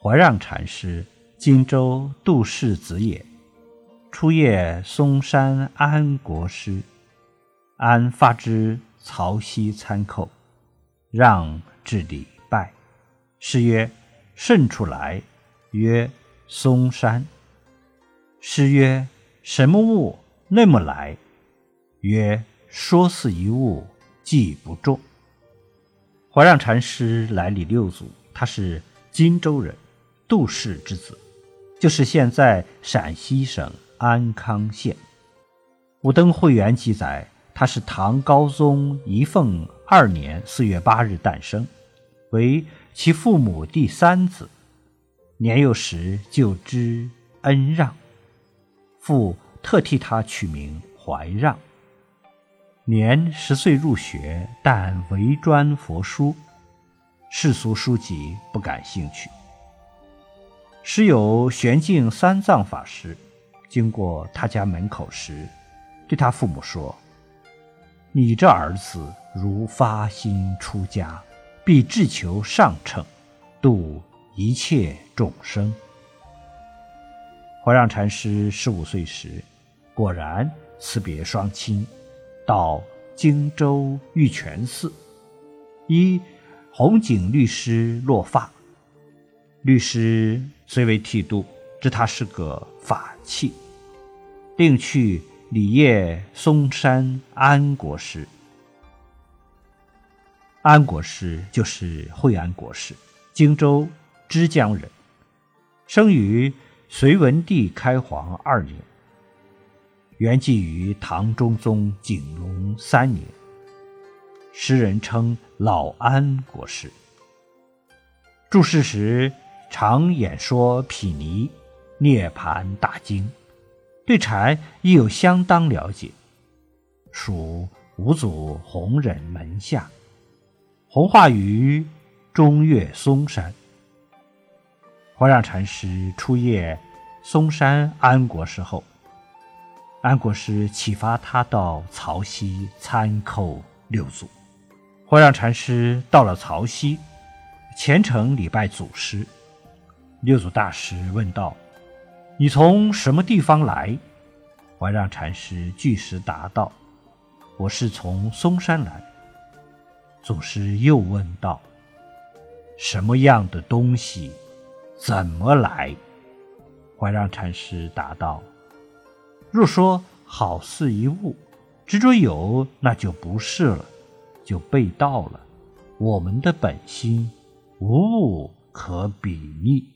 怀让禅师，荆州杜氏子也。初谒嵩山安国师，安发之曹溪参叩，让至礼拜。师曰：“甚处来？”曰：“嵩山。”师曰：“什么物那么来？”曰：“说似一物，记不中。”怀让禅师来礼六祖，他是荆州人，杜氏之子，就是现在陕西省安康县。武登会元记载，他是唐高宗仪凤二年四月八日诞生，为其父母第三子。年幼时就知恩让，父特替他取名怀让。年十岁入学，但唯专佛书，世俗书籍不感兴趣。时有玄净三藏法师经过他家门口时，对他父母说：“你这儿子如发心出家，必志求上乘，度一切众生。”怀让禅师十五岁时，果然辞别双亲。到荆州玉泉寺，依红景律师落发。律师虽为剃度，知他是个法器，另去礼谒嵩山安国师。安国师就是惠安国师，荆州枝江人，生于隋文帝开皇二年。圆寂于唐中宗景隆三年，诗人称老安国师。注释时常演说毗尼、涅盘大经，对禅亦有相当了解，属五祖弘忍门下，弘化于中岳嵩山。怀让禅师初谒嵩山安国师后。安国师启发他到曹溪参叩六祖，怀让禅师到了曹溪，虔诚礼拜祖师。六祖大师问道：“你从什么地方来？”怀让禅师据实答道：“我是从嵩山来。”祖师又问道：“什么样的东西？怎么来？”怀让禅师答道。若说好似一物，执着有，那就不是了，就被盗了。我们的本心，无物可比拟。